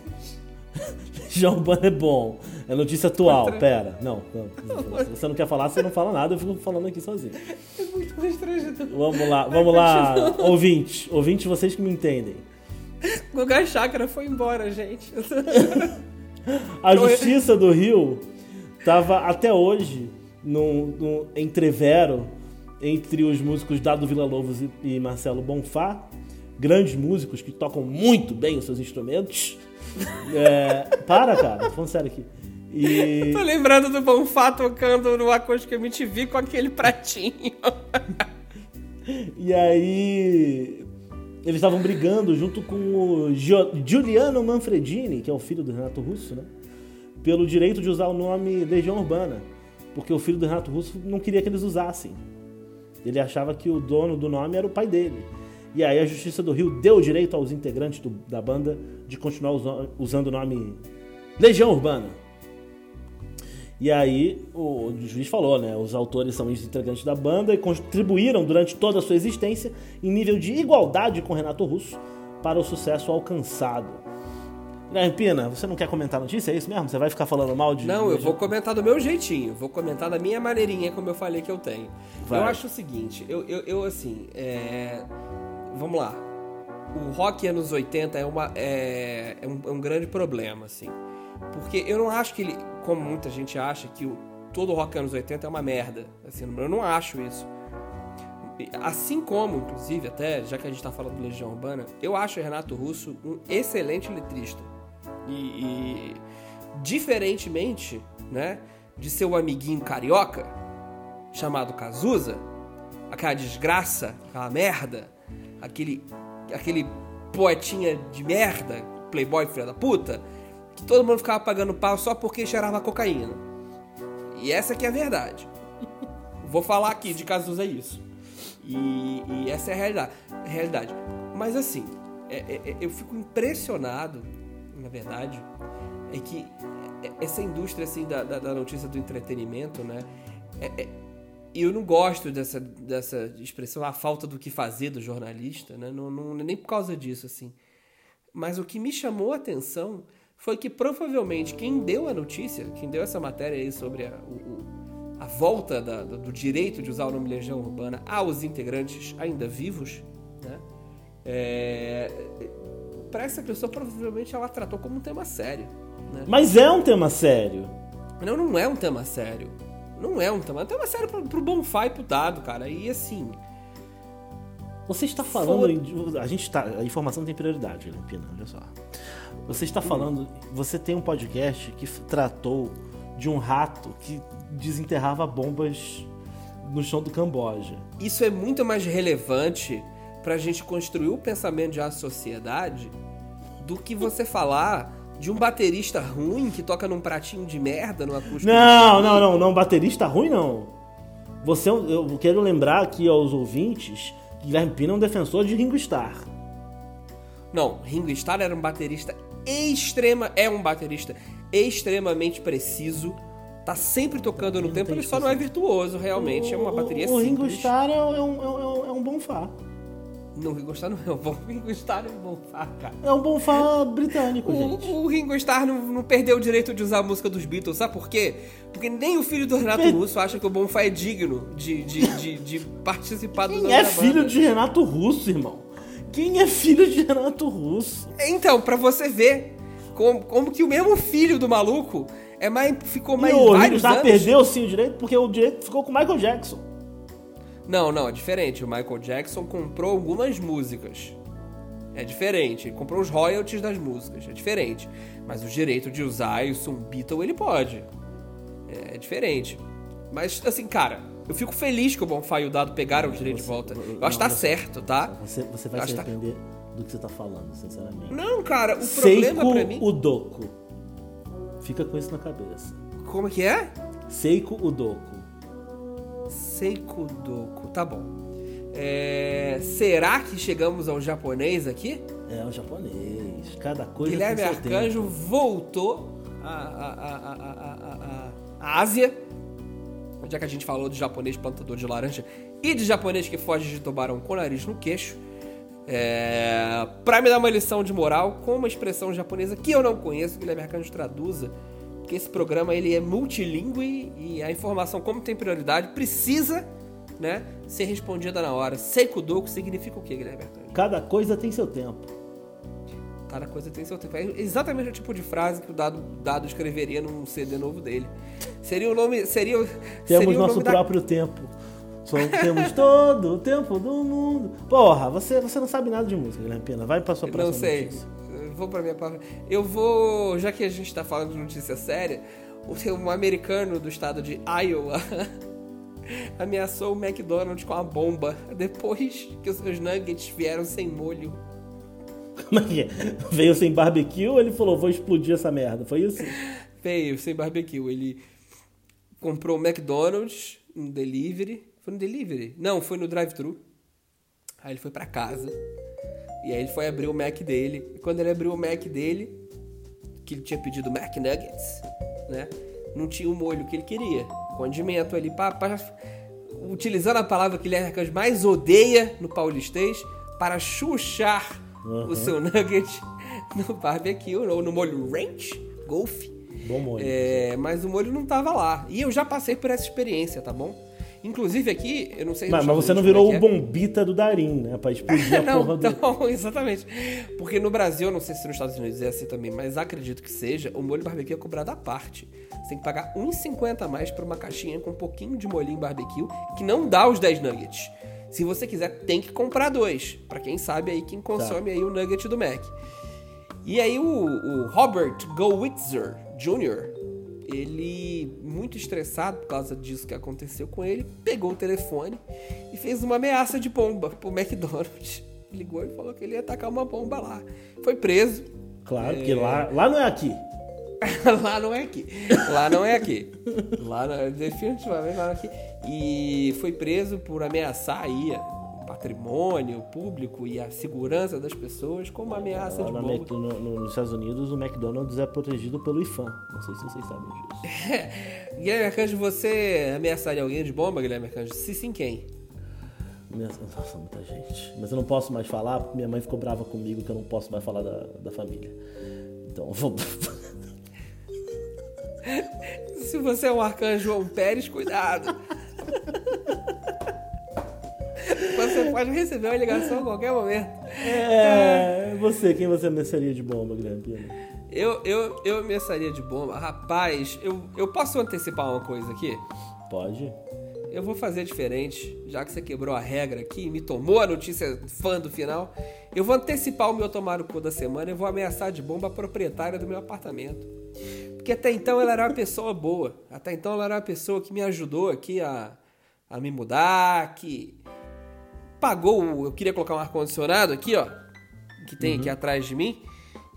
Legião Urbana é bom. É notícia atual. Pera. Não, não. Se você não quer falar, você não fala nada. Eu fico falando aqui sozinho. É muito constrangedor. Vamos lá, vamos lá. Ouvintes. Ouvintes, vocês que me entendem. Guga Chakra foi embora, gente. A Justiça do Rio estava até hoje num, num entrevero entre os músicos Dado Vila Lobos e, e Marcelo Bonfá, grandes músicos que tocam muito bem os seus instrumentos. É, para, cara, tô falando sério aqui. E Tô lembrando do Bonfá tocando no Acústica MTV com aquele pratinho. E aí. Eles estavam brigando junto com o Giuliano Manfredini, que é o filho do Renato Russo, né? Pelo direito de usar o nome Legião Urbana. Porque o filho do Renato Russo não queria que eles usassem. Ele achava que o dono do nome era o pai dele. E aí a Justiça do Rio deu o direito aos integrantes do- da banda de continuar usa- usando o nome Legião Urbana. E aí o juiz falou, né? Os autores são ex-integrantes da banda e contribuíram durante toda a sua existência em nível de igualdade com Renato Russo para o sucesso alcançado. Guilherme Pina, você não quer comentar a notícia? É isso mesmo? Você vai ficar falando mal de. Não, eu vou comentar do meu jeitinho. Vou comentar da minha maneirinha, como eu falei que eu tenho. Vai. Eu acho o seguinte, eu, eu, eu, assim, é... vamos lá. O rock anos 80 é, uma, é, é, um, é um grande problema, assim. Porque eu não acho que ele, como muita gente acha, que o, todo o rock anos 80 é uma merda. Assim, eu não acho isso. Assim como, inclusive, até, já que a gente tá falando do Legião Urbana, eu acho Renato Russo um excelente letrista. E, e diferentemente, né, de seu amiguinho carioca, chamado Cazuza, aquela desgraça, aquela merda, aquele, aquele poetinha de merda, playboy filha da puta, que todo mundo ficava pagando pau só porque cheirava cocaína. E essa que é a verdade. Vou falar aqui de Cazuza é isso. E, e essa é a realidade. realidade. Mas assim, é- é- é- eu fico impressionado, na verdade, é que essa indústria assim da, da- da notícia do entretenimento, né? é- é- eu não gosto dessa, dessa expressão, a falta do que fazer do jornalista, né? Não, não, nem por causa disso, assim. Mas o que me chamou a atenção foi que provavelmente quem deu a notícia, quem deu essa matéria aí sobre a, o, a volta da, do direito de usar o nome Legião Urbana aos integrantes ainda vivos, né? É, para essa pessoa provavelmente ela tratou como um tema sério. Né? Mas é um tema sério. Não, não é um tema sério. Não é um tema. É um tema sério pro, pro Bonfá e pro Dado, cara. E assim. Você está falando. Em, a gente tá. A informação tem prioridade, Limpina, olha só. Você está falando. Você tem um podcast que tratou de um rato que desenterrava bombas no chão do Camboja. Isso é muito mais relevante pra gente construir o pensamento de a sociedade do que você falar de um baterista ruim que toca num pratinho de merda no acústico. Não, não, não, não, baterista ruim não. Você, eu quero lembrar aqui aos ouvintes que Guilherme Pina é um defensor de Ringo Starr. Não, Ringo Starr era um baterista extrema, é um baterista extremamente preciso. Tá sempre tocando no tempo, ele só não é virtuoso, realmente. O, é uma bateria o, o simples. O Ringo Starr é, é, um, é, é um bom fá. Não, o Ringo Starr não é um bom Ringo Starr é um bom fã, cara. É um bom fã britânico, o, gente. O Ringo Starr não, não, perdeu o direito de usar a música dos Beatles, sabe por quê? Porque nem o filho do Renato. Russo acha que o Bonfá é digno de, de, de, de participar Quem do é filho de Renato Russo, irmão? Quem é filho de Renato Russo? Então, para você ver como, como que o mesmo filho do maluco é mais, ficou mais e o Ringo Starr perdeu sim o direito porque o direito ficou com o Michael Jackson. Não, não, é diferente. O Michael Jackson comprou algumas músicas. É diferente. Ele comprou os royalties das músicas. É diferente. Mas o direito de usar isso um Beatle ele pode. É, é diferente. Mas, assim, cara, eu fico feliz que o Bonfá e o Dado pegaram o direito você, de volta. Eu acho que tá você, certo, tá? Você, você vai se tá arrepender tá... do que você tá falando, sinceramente. Não, cara, o Seiko problema pra mim... Udoku. Fica com isso na cabeça. Como que é? Seiko Udoku. Seikudoku, tá bom. É, será que chegamos ao japonês aqui? É, o japonês. Cada coisa Guilherme Arcanjo tempo. voltou à, Ásia. Já que a gente falou de japonês plantador de laranja e de japonês que foge de tubarão com nariz no queixo. É, para me dar uma lição de moral com uma expressão japonesa que eu não conheço, Guilherme Arcanjo traduza que esse programa ele é multilingüe e a informação, como tem prioridade, precisa né, ser respondida na hora. Seikudoku significa o que, Guilherme? Cada coisa tem seu tempo. Cada coisa tem seu tempo. É exatamente o tipo de frase que o Dado, Dado escreveria num CD novo dele. Seria o nome. Seria, Temos seria nosso próprio da... tempo. Só temos todo o tempo do mundo. Porra, você, você não sabe nada de música, Guilherme Pena. Vai pra sua próxima Não sei. Notícia vou pra minha palavra. Eu vou, já que a gente tá falando de notícia séria, um americano do estado de Iowa ameaçou o McDonald's com a bomba depois que os seus nuggets vieram sem molho. Veio sem barbecue ou ele falou, vou explodir essa merda? Foi isso? Veio sem barbecue. Ele comprou o McDonald's no delivery. Foi no delivery? Não, foi no drive-thru. Aí ele foi para casa. E aí ele foi abrir o Mac dele. E quando ele abriu o Mac dele, que ele tinha pedido Mac Nuggets, né? Não tinha o molho que ele queria. Condimento ali, utilizando a palavra que ele é mais odeia no paulistês, para chuchar uhum. o seu nugget no barbecue, ou no molho ranch, golfe. Bom molho. É, mas o molho não tava lá. E eu já passei por essa experiência, tá bom? Inclusive aqui, eu não sei... Mas, mas você não virou é o é. bombita do Darim, né? Pra explodir a não, porra do... Não, exatamente. Porque no Brasil, eu não sei se nos Estados Unidos é assim também, mas acredito que seja, o molho barbecue é cobrado à parte. Você tem que pagar 1,50 a mais por uma caixinha com um pouquinho de molhinho barbecue, que não dá os 10 nuggets. Se você quiser, tem que comprar dois. para quem sabe aí, quem consome tá. aí o nugget do Mac. E aí o, o Robert Gowitzer Jr., ele, muito estressado por causa disso que aconteceu com ele, pegou o telefone e fez uma ameaça de bomba pro McDonald's. Ligou e falou que ele ia atacar uma bomba lá. Foi preso. Claro, é... porque lá, lá não é aqui. lá não é aqui. Lá não é aqui. Lá não, definitivamente lá não é aqui. E foi preso por ameaçar aí patrimônio público e a segurança das pessoas como uma ameaça de bomba. No, no, nos Estados Unidos, o McDonald's é protegido pelo IFAM. Não sei se vocês sabem disso. Guilherme Arcanjo, você ameaçaria alguém de bomba, Guilherme Arcanjo? Se sim, quem? Nossa, muita gente. Mas eu não posso mais falar, porque minha mãe ficou brava comigo que eu não posso mais falar da, da família. Então, vou... Se você é um arcanjo João Pérez, cuidado. Você pode receber uma ligação a qualquer momento. É, você, quem você ameaçaria de bomba, Pina? Eu, eu, eu ameaçaria de bomba. Rapaz, eu, eu posso antecipar uma coisa aqui? Pode. Eu vou fazer diferente, já que você quebrou a regra aqui e me tomou a notícia fã do final. Eu vou antecipar o meu tomar o cu da semana e vou ameaçar de bomba a proprietária do meu apartamento. Porque até então ela era uma pessoa boa. Até então ela era uma pessoa que me ajudou aqui a, a me mudar, que pagou. Eu queria colocar um ar-condicionado aqui, ó. Que tem uhum. aqui atrás de mim.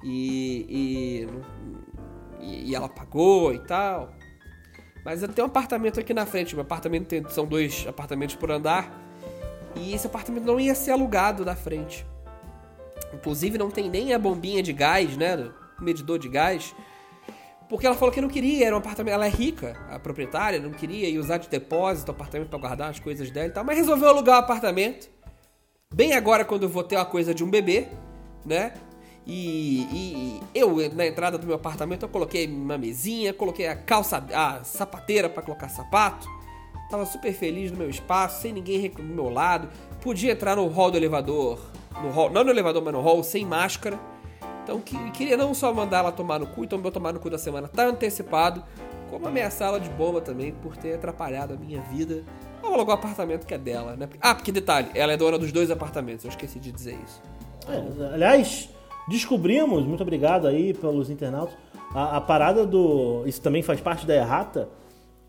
E, e, e, ela pagou e tal. Mas eu tenho um apartamento aqui na frente. Meu apartamento tem, são dois apartamentos por andar. E esse apartamento não ia ser alugado da frente. Inclusive não tem nem a bombinha de gás, né? Medidor de gás. Porque ela falou que não queria, era um apartamento. Ela é rica, a proprietária, não queria ir usar de depósito o apartamento para guardar as coisas dela e tal. Mas resolveu alugar o apartamento. Bem agora, quando eu vou ter uma coisa de um bebê, né? E, e, eu, na entrada do meu apartamento, eu coloquei uma mesinha, coloquei a calça, a sapateira para colocar sapato. Tava super feliz no meu espaço, sem ninguém do meu lado. Podia entrar no hall do elevador, no hall, não no elevador, mas no hall, sem máscara. Então, que, queria não só mandar ela tomar no cu, então meu tomar no cu da semana tá antecipado, como ameaçá-la de bomba também por ter atrapalhado a minha vida. Vamos alugar o apartamento que é dela, né? Ah, porque detalhe, ela é dona dos dois apartamentos, eu esqueci de dizer isso. É, aliás, descobrimos, muito obrigado aí pelos internautas, a, a, parada do. Isso também faz parte da errata,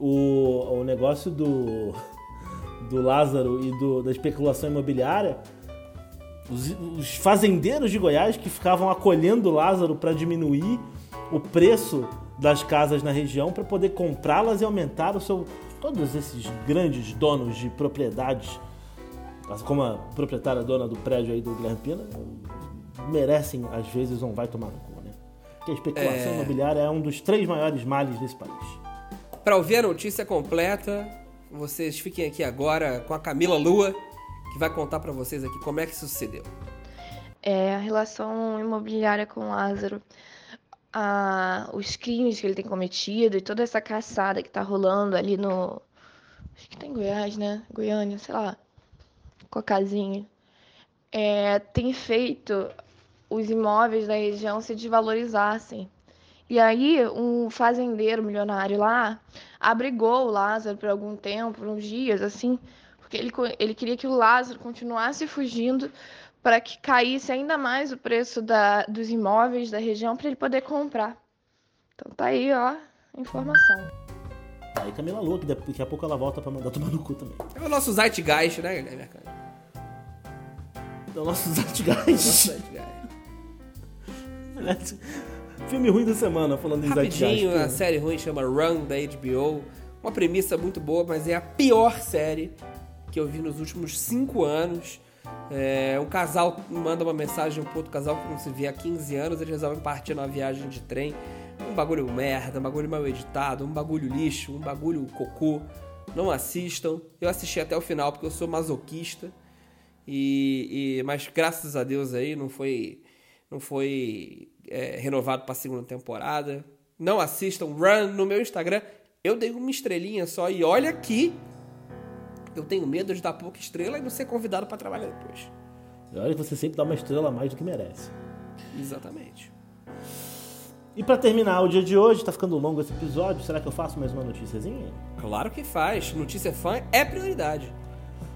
o, o negócio do, do Lázaro e do, da especulação imobiliária. Os, os fazendeiros de Goiás que ficavam acolhendo o Lázaro para diminuir o preço das casas na região para poder comprá-las e aumentar o seu. Todos esses grandes donos de propriedades, como a proprietária dona do prédio aí do Guilherme Pina, merecem, às vezes, um vai tomar no cu, né? Porque a especulação é... imobiliária é um dos três maiores males desse país. Para ouvir a notícia completa, vocês fiquem aqui agora com a Camila Lua, que vai contar para vocês aqui como é que sucedeu. É, a relação imobiliária com o Lázaro, a, os crimes que ele tem cometido e toda essa caçada que tá rolando ali no. Acho que tem tá Goiás, né? Goiânia, sei lá. Cocazinha. É, tem feito os imóveis da região se desvalorizassem. E aí, um fazendeiro milionário lá abrigou o Lázaro por algum tempo, uns dias, assim, porque ele, ele queria que o Lázaro continuasse fugindo para que caísse ainda mais o preço da, dos imóveis da região para ele poder comprar. Então tá aí, ó, a informação. Aí Camila Lua, que daqui a pouco ela volta para mandar tomar no cu também. É o nosso Zeitgeist, né, galera? É o nosso Zeitgeist. Nosso Zeitgeist. Filme ruim da semana, falando em Rapidinho, a série ruim chama Run, da HBO. Uma premissa muito boa, mas é a pior série que eu vi nos últimos cinco anos. É, um casal manda uma mensagem pro outro casal que não se vê há 15 anos, eles resolvem partir numa viagem de trem. Um bagulho merda, um bagulho mal editado, um bagulho lixo, um bagulho cocô. Não assistam. Eu assisti até o final porque eu sou masoquista. E, e mas graças a Deus aí não foi não foi é, renovado para segunda temporada. Não assistam Run no meu Instagram. Eu dei uma estrelinha só e olha que eu tenho medo de dar pouca estrela e não ser convidado para trabalhar depois. E olha que você sempre dá uma estrela a mais do que merece. Exatamente. E para terminar o dia de hoje, tá ficando longo esse episódio, será que eu faço mais uma noticiazinha? Claro que faz. Notícia fã é prioridade.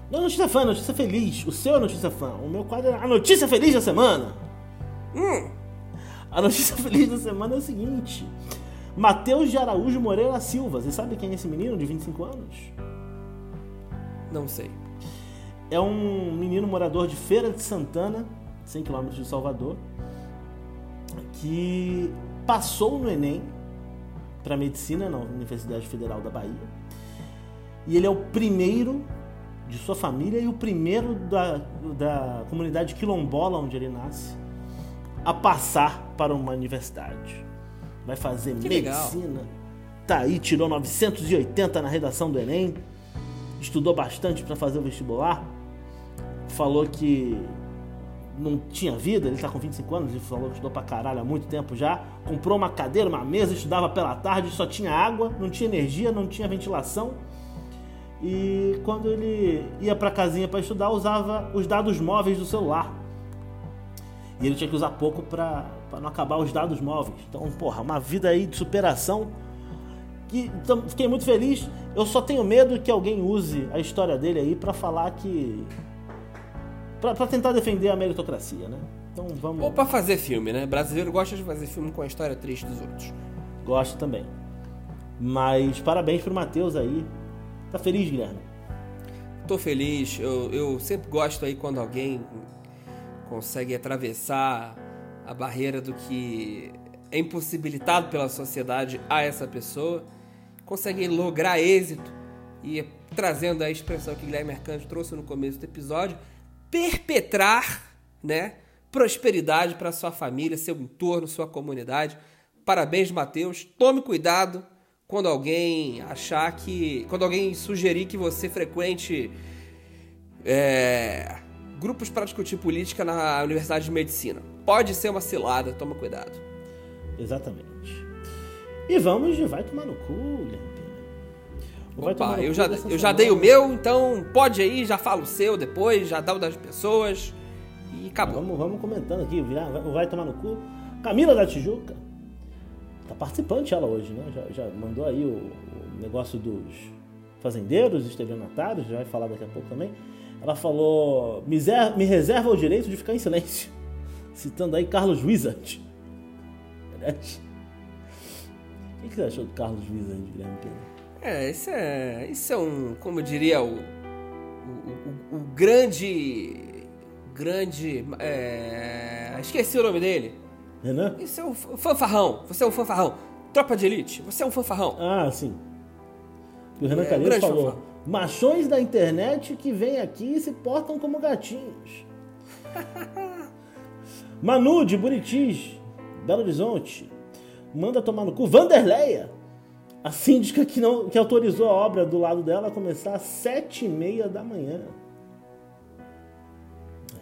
Não notícia fã, notícia feliz. O seu é notícia fã. O meu quadro é a notícia feliz da semana. Hum. A notícia feliz da semana é o seguinte: Matheus de Araújo Moreira Silva. Você sabe quem é esse menino de 25 anos? Não sei. É um menino morador de Feira de Santana, 100 km de Salvador, que passou no Enem para medicina na Universidade Federal da Bahia. E ele é o primeiro de sua família e o primeiro da, da comunidade quilombola onde ele nasce a passar para uma universidade. Vai fazer que medicina. Legal. Tá aí, tirou 980 na redação do Enem. Estudou bastante para fazer o vestibular. Falou que não tinha vida, ele tá com 25 anos, ele falou que estudou pra caralho há muito tempo já. Comprou uma cadeira, uma mesa, estudava pela tarde, só tinha água, não tinha energia, não tinha ventilação. E quando ele ia pra casinha para estudar, usava os dados móveis do celular. E ele tinha que usar pouco pra não acabar os dados móveis. Então, porra, uma vida aí de superação. Então, fiquei muito feliz. Eu só tenho medo que alguém use a história dele aí para falar que para tentar defender a meritocracia, né? Então vamos. Ou para fazer filme, né? Brasileiro gosta de fazer filme com a história triste dos outros. Gosta também. Mas parabéns pro Matheus aí. Tá feliz, Guilherme? Tô feliz. Eu, eu sempre gosto aí quando alguém consegue atravessar a barreira do que é impossibilitado pela sociedade a essa pessoa, consegue lograr êxito e trazendo a expressão que Guilherme Mercante trouxe no começo do episódio, perpetrar, né, prosperidade para sua família, seu entorno, sua comunidade. Parabéns, Mateus. Tome cuidado quando alguém achar que, quando alguém sugerir que você frequente é, grupos para discutir política na Universidade de Medicina. Pode ser uma cilada, toma cuidado. Exatamente. E vamos de vai tomar no cu. Opa, eu já, eu já dei o meu, então pode aí, já fala o seu depois, já dá o das pessoas e acabou. Vamos, vamos comentando aqui, o Vai Tomar no Cu. Camila da Tijuca, tá participante ela hoje, né? Já, já mandou aí o, o, negócio dos fazendeiros, estelionatários, já vai falar daqui a pouco também. Ela falou, me, me reserva o direito de ficar em silêncio, citando aí Carlos Wizard. O que você achou do Carlos Wizard, Guilherme Pedro? É, isso é, isso é um, como eu diria, o, o, o, o grande, grande, é, esqueci o nome dele. Renan? Isso é o fanfarrão, você é um fanfarrão. Tropa de elite, você é um fanfarrão. Ah, sim. O Renan é, Calheiros falou, fanfarrão. machões da internet que vêm aqui e se portam como gatinhos. Manu, de Buritis, Belo Horizonte, manda tomar no cu. Vanderleia, a síndica que, não, que autorizou a obra do lado dela a começar às sete e meia da manhã.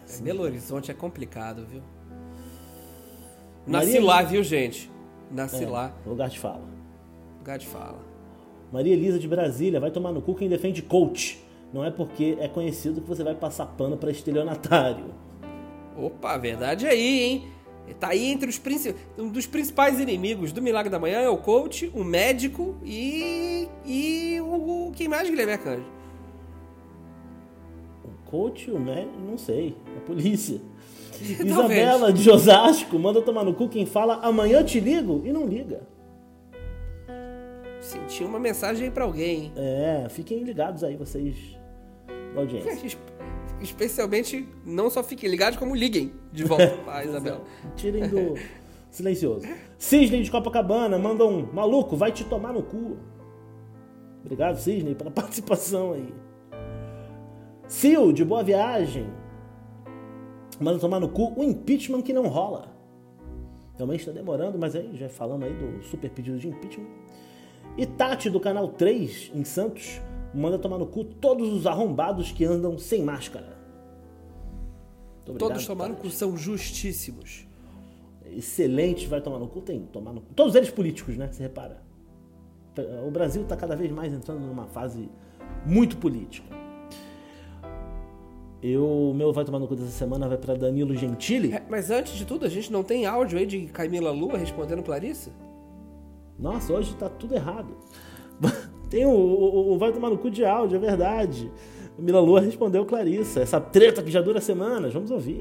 É, Belo Horizonte é complicado, viu? Nasci Maria lá, viu, gente? Nasci é, lá. Lugar de fala. Lugar de fala. Maria Elisa de Brasília, vai tomar no cu quem defende coach. Não é porque é conhecido que você vai passar pano para estelionatário. Opa, verdade aí, hein? Tá aí entre os um dos principais inimigos do Milagre da Manhã é o coach, o médico e. e o. o quem mais, Guilherme Arcanjo? O coach, o médico, não sei. A polícia. Isabela de Osasco manda tomar no cu quem fala amanhã te ligo e não liga. Senti uma mensagem aí pra alguém. É, fiquem ligados aí vocês da audiência. Especialmente, não só fiquem ligados, como liguem de volta pra Isabela. Tirem do silencioso. Cisne de Copacabana manda um maluco, vai te tomar no cu. Obrigado, Cisne, pela participação aí. Sil, de Boa Viagem, manda tomar no cu o impeachment que não rola. Realmente está demorando, mas aí já falamos aí do super pedido de impeachment. E Tati, do canal 3, em Santos, manda tomar no cu todos os arrombados que andam sem máscara. Obrigado, todos tomaram no cu, são justíssimos. Excelente, vai tomar no cu, tem tomar no cu. Todos eles políticos, né? Você repara. O Brasil está cada vez mais entrando numa fase muito política. Eu, meu vai tomar no cu dessa semana vai para Danilo Gentili. É, mas antes de tudo, a gente não tem áudio aí de Camila Lua respondendo Clarice? Nossa, hoje tá tudo errado. Tem o, o, o, Vai Tomar no Cu de áudio, é verdade. Mila Lua respondeu Clarissa. Essa treta que já dura semanas. Vamos ouvir.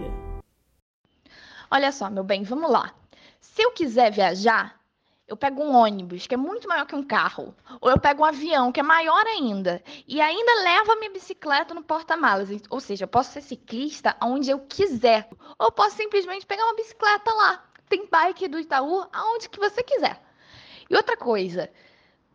Olha só, meu bem, vamos lá. Se eu quiser viajar, eu pego um ônibus, que é muito maior que um carro. Ou eu pego um avião, que é maior ainda. E ainda levo a minha bicicleta no porta-malas. Ou seja, eu posso ser ciclista onde eu quiser. Ou posso simplesmente pegar uma bicicleta lá. Tem bike do Itaú, aonde que você quiser. E outra coisa,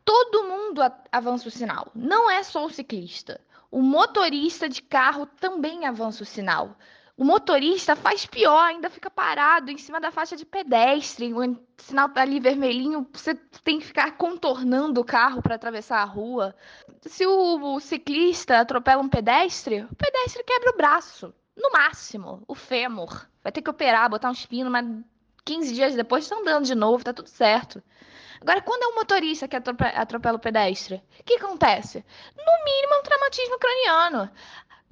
todo mundo avança o sinal. Não é só o ciclista. O motorista de carro também avança o sinal. O motorista faz pior, ainda fica parado em cima da faixa de pedestre. O sinal tá ali vermelhinho, você tem que ficar contornando o carro para atravessar a rua. Se o, ciclista atropela um pedestre, o pedestre quebra o braço. no máximo, o fêmur. Vai ter que operar, botar um espino, mas 15 dias depois estão andando de novo, tá tudo certo. Agora, quando é um motorista que atropela o pedestre, o que acontece? No mínimo, é um traumatismo craniano.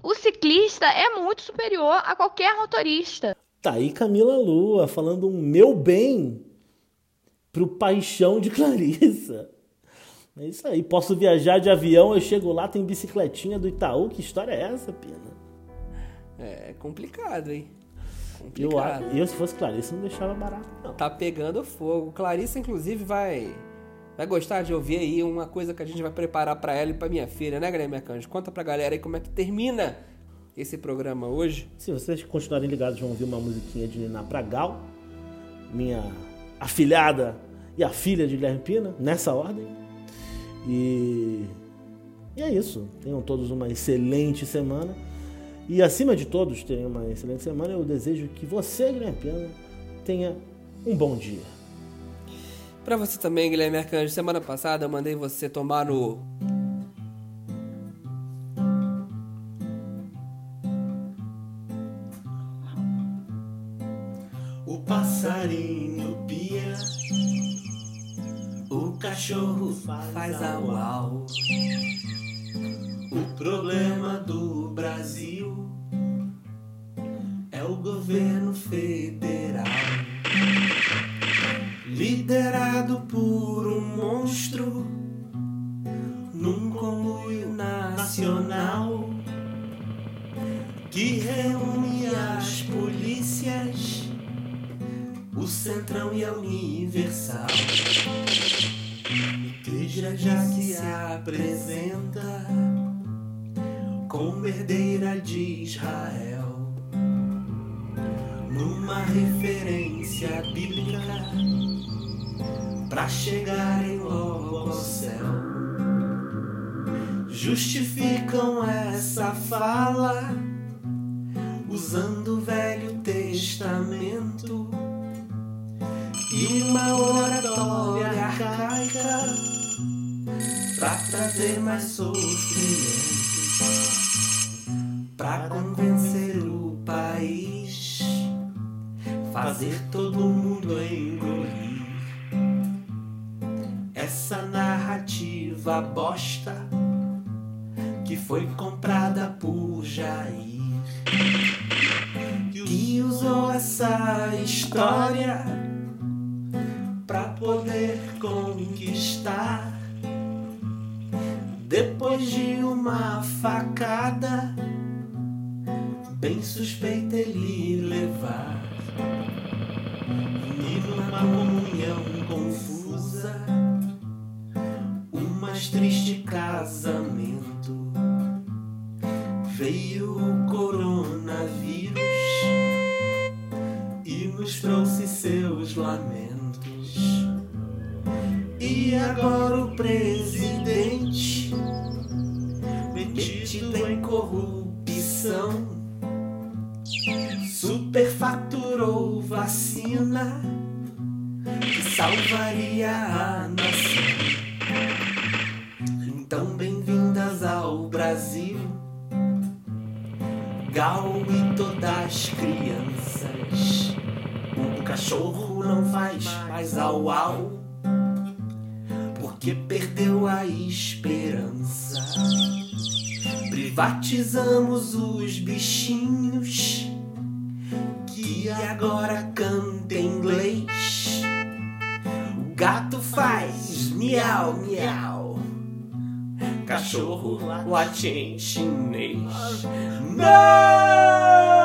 O ciclista é muito superior a qualquer motorista. Tá aí Camila Lua falando um meu bem pro paixão de Clarissa. É isso aí. Posso viajar de avião, eu chego lá, tem bicicletinha do Itaú. Que história é essa, Pina? É complicado, hein? Complicado. Eu, eu, se fosse Clarissa, não deixava barato, não. Tá pegando fogo. Clarissa, inclusive, vai vai gostar de ouvir aí uma coisa que a gente vai preparar para ela e para minha filha, né, Guilherme Arcanjo? Conta pra galera aí como é que termina esse programa hoje. Se vocês continuarem ligados, vão ouvir uma musiquinha de Nina Pragal, minha afilhada e a filha de Guilherme Pina, nessa ordem. E, e é isso. Tenham todos uma excelente semana. E acima de todos terem uma excelente semana, eu desejo que você, Guilherme Pina, tenha um bom dia. Para você também, Guilherme Arcanjo, semana passada eu mandei você tomar o O passarinho pia, o cachorro faz au au. O problema do Brasil é o governo federal, liderado por um monstro num conluio nacional que reúne as polícias o Centrão e a Universal. Igreja já se apresenta como herdeira de Israel, numa referência bíblica para chegarem logo ao céu. Justificam essa fala usando o Velho Testamento e uma oratória arcaica pra trazer mais sofrimento, pra convencer o país, fazer todo mundo engolir essa narrativa bosta que foi comprada por Jair. Que usou essa história pra poder conquistar. Depois de uma facada, bem suspeita ele levar. Numa comunhão confusa, um mais triste casamento. Veio o coronavírus e nos trouxe seus lamentos. E agora o presidente, metido em corrupção, que salvaria a nação. Então, bem-vindas ao Brasil, Gal e todas as crianças. O cachorro não faz mais au au porque perdeu a esperança. Privatizamos os bichinhos que agora canta em inglês. O gato faz miau miau. Cachorro late em chinês. Não!